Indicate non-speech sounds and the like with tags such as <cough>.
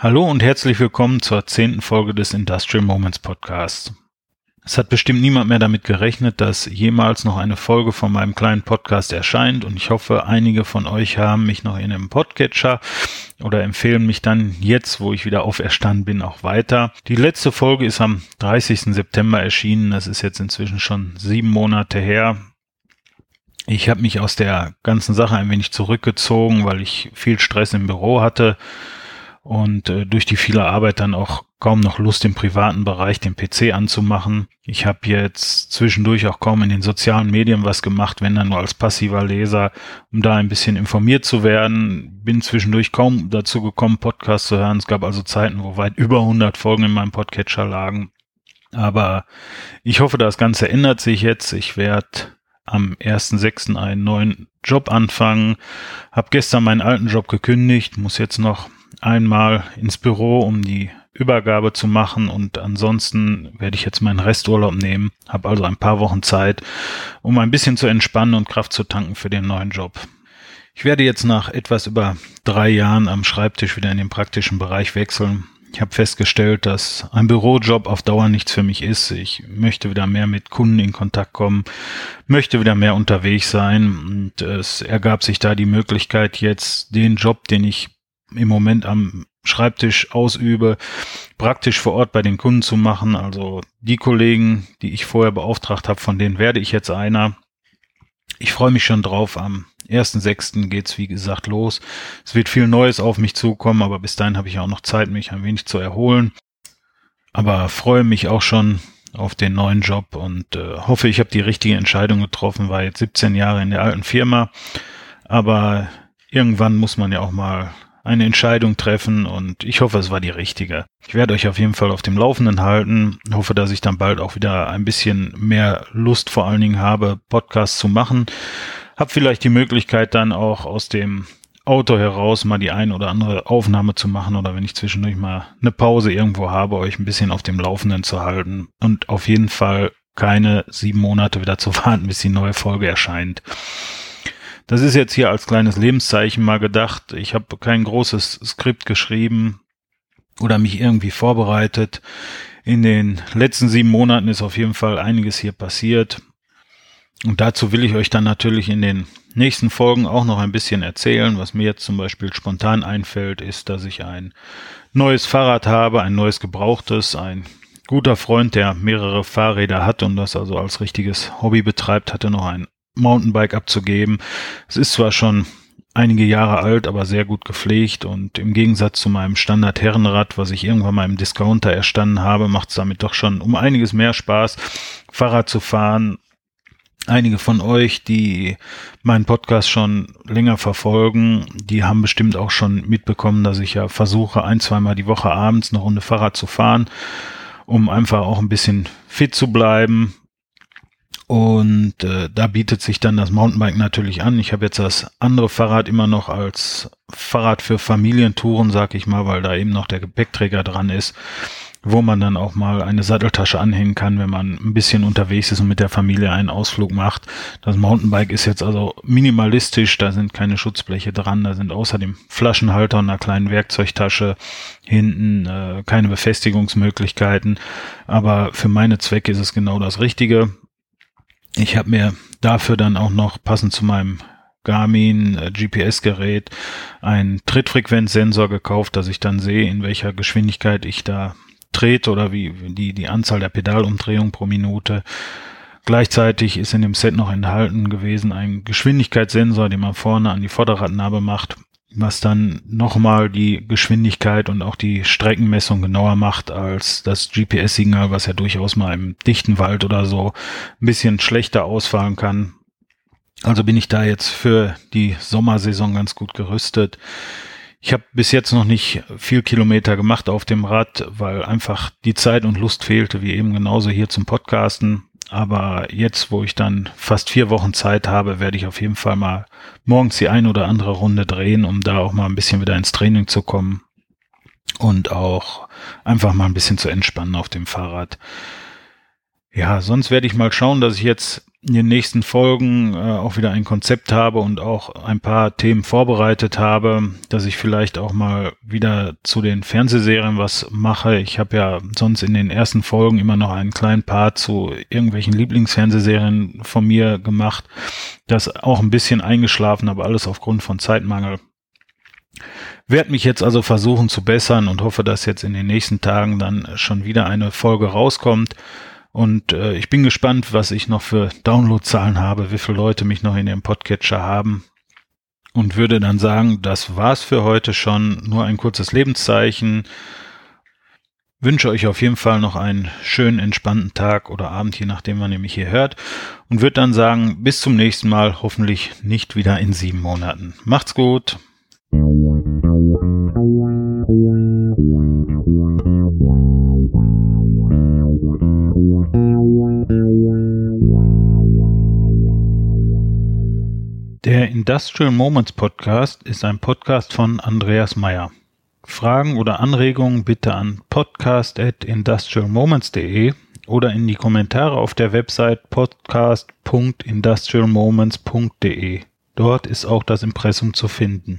Hallo und herzlich willkommen zur zehnten Folge des Industrial Moments Podcasts. Es hat bestimmt niemand mehr damit gerechnet, dass jemals noch eine Folge von meinem kleinen Podcast erscheint und ich hoffe, einige von euch haben mich noch in einem Podcatcher oder empfehlen mich dann jetzt, wo ich wieder auferstanden bin, auch weiter. Die letzte Folge ist am 30. September erschienen. Das ist jetzt inzwischen schon sieben Monate her. Ich habe mich aus der ganzen Sache ein wenig zurückgezogen, weil ich viel Stress im Büro hatte und äh, durch die viele Arbeit dann auch kaum noch Lust im privaten Bereich den PC anzumachen. Ich habe jetzt zwischendurch auch kaum in den sozialen Medien was gemacht, wenn dann nur als passiver Leser, um da ein bisschen informiert zu werden. Bin zwischendurch kaum dazu gekommen, Podcasts zu hören. Es gab also Zeiten, wo weit über 100 Folgen in meinem Podcatcher lagen. Aber ich hoffe, das Ganze ändert sich jetzt. Ich werde am 1.6. einen neuen Job anfangen. Hab gestern meinen alten Job gekündigt, muss jetzt noch einmal ins Büro, um die Übergabe zu machen und ansonsten werde ich jetzt meinen Resturlaub nehmen, habe also ein paar Wochen Zeit, um ein bisschen zu entspannen und Kraft zu tanken für den neuen Job. Ich werde jetzt nach etwas über drei Jahren am Schreibtisch wieder in den praktischen Bereich wechseln. Ich habe festgestellt, dass ein Bürojob auf Dauer nichts für mich ist. Ich möchte wieder mehr mit Kunden in Kontakt kommen, möchte wieder mehr unterwegs sein und es ergab sich da die Möglichkeit, jetzt den Job, den ich im Moment am Schreibtisch ausübe, praktisch vor Ort bei den Kunden zu machen. Also die Kollegen, die ich vorher beauftragt habe, von denen werde ich jetzt einer. Ich freue mich schon drauf. Am 1.6. geht's wie gesagt los. Es wird viel Neues auf mich zukommen, aber bis dahin habe ich auch noch Zeit, mich ein wenig zu erholen. Aber freue mich auch schon auf den neuen Job und äh, hoffe, ich habe die richtige Entscheidung getroffen. War jetzt 17 Jahre in der alten Firma, aber irgendwann muss man ja auch mal eine Entscheidung treffen und ich hoffe, es war die richtige. Ich werde euch auf jeden Fall auf dem Laufenden halten. Hoffe, dass ich dann bald auch wieder ein bisschen mehr Lust vor allen Dingen habe, Podcasts zu machen. Hab vielleicht die Möglichkeit dann auch aus dem Auto heraus mal die ein oder andere Aufnahme zu machen oder wenn ich zwischendurch mal eine Pause irgendwo habe, euch ein bisschen auf dem Laufenden zu halten und auf jeden Fall keine sieben Monate wieder zu <laughs> warten, bis die neue Folge erscheint. Das ist jetzt hier als kleines Lebenszeichen mal gedacht. Ich habe kein großes Skript geschrieben oder mich irgendwie vorbereitet. In den letzten sieben Monaten ist auf jeden Fall einiges hier passiert. Und dazu will ich euch dann natürlich in den nächsten Folgen auch noch ein bisschen erzählen. Was mir jetzt zum Beispiel spontan einfällt, ist, dass ich ein neues Fahrrad habe, ein neues gebrauchtes, ein guter Freund, der mehrere Fahrräder hat und das also als richtiges Hobby betreibt, hatte noch ein Mountainbike abzugeben. Es ist zwar schon einige Jahre alt, aber sehr gut gepflegt und im Gegensatz zu meinem Standard-Herrenrad, was ich irgendwann mal im Discounter erstanden habe, macht es damit doch schon um einiges mehr Spaß, Fahrrad zu fahren. Einige von euch, die meinen Podcast schon länger verfolgen, die haben bestimmt auch schon mitbekommen, dass ich ja versuche, ein, zweimal die Woche abends eine Runde Fahrrad zu fahren, um einfach auch ein bisschen fit zu bleiben, und äh, da bietet sich dann das Mountainbike natürlich an. Ich habe jetzt das andere Fahrrad immer noch als Fahrrad für Familientouren, sag ich mal, weil da eben noch der Gepäckträger dran ist, wo man dann auch mal eine Satteltasche anhängen kann, wenn man ein bisschen unterwegs ist und mit der Familie einen Ausflug macht. Das Mountainbike ist jetzt also minimalistisch, da sind keine Schutzbleche dran, da sind außer dem Flaschenhalter und einer kleinen Werkzeugtasche hinten äh, keine Befestigungsmöglichkeiten. Aber für meine Zwecke ist es genau das Richtige ich habe mir dafür dann auch noch passend zu meinem Garmin äh, GPS-Gerät einen Trittfrequenzsensor gekauft, dass ich dann sehe, in welcher Geschwindigkeit ich da trete oder wie die, die Anzahl der Pedalumdrehungen pro Minute. Gleichzeitig ist in dem Set noch enthalten gewesen ein Geschwindigkeitssensor, den man vorne an die Vorderradnabe macht, was dann nochmal die Geschwindigkeit und auch die Streckenmessung genauer macht als das GPS-Signal, was ja durchaus mal im dichten Wald oder so ein bisschen schlechter ausfallen kann. Also bin ich da jetzt für die Sommersaison ganz gut gerüstet. Ich habe bis jetzt noch nicht viel Kilometer gemacht auf dem Rad, weil einfach die Zeit und Lust fehlte, wie eben genauso hier zum Podcasten. Aber jetzt, wo ich dann fast vier Wochen Zeit habe, werde ich auf jeden Fall mal morgens die ein oder andere Runde drehen, um da auch mal ein bisschen wieder ins Training zu kommen und auch einfach mal ein bisschen zu entspannen auf dem Fahrrad. Ja, sonst werde ich mal schauen, dass ich jetzt in den nächsten Folgen äh, auch wieder ein Konzept habe und auch ein paar Themen vorbereitet habe, dass ich vielleicht auch mal wieder zu den Fernsehserien was mache. Ich habe ja sonst in den ersten Folgen immer noch einen kleinen Part zu irgendwelchen Lieblingsfernsehserien von mir gemacht. Das auch ein bisschen eingeschlafen, aber alles aufgrund von Zeitmangel. Werd mich jetzt also versuchen zu bessern und hoffe, dass jetzt in den nächsten Tagen dann schon wieder eine Folge rauskommt. Und äh, ich bin gespannt, was ich noch für Downloadzahlen habe, wie viele Leute mich noch in dem Podcatcher haben. Und würde dann sagen, das war's für heute schon. Nur ein kurzes Lebenszeichen. Wünsche euch auf jeden Fall noch einen schönen, entspannten Tag oder Abend, je nachdem, wann ihr mich hier hört. Und würde dann sagen, bis zum nächsten Mal, hoffentlich nicht wieder in sieben Monaten. Macht's gut. Industrial Moments Podcast ist ein Podcast von Andreas Meyer. Fragen oder Anregungen bitte an podcast@industrialmoments.de oder in die Kommentare auf der Website podcast.industrialmoments.de. Dort ist auch das Impressum zu finden.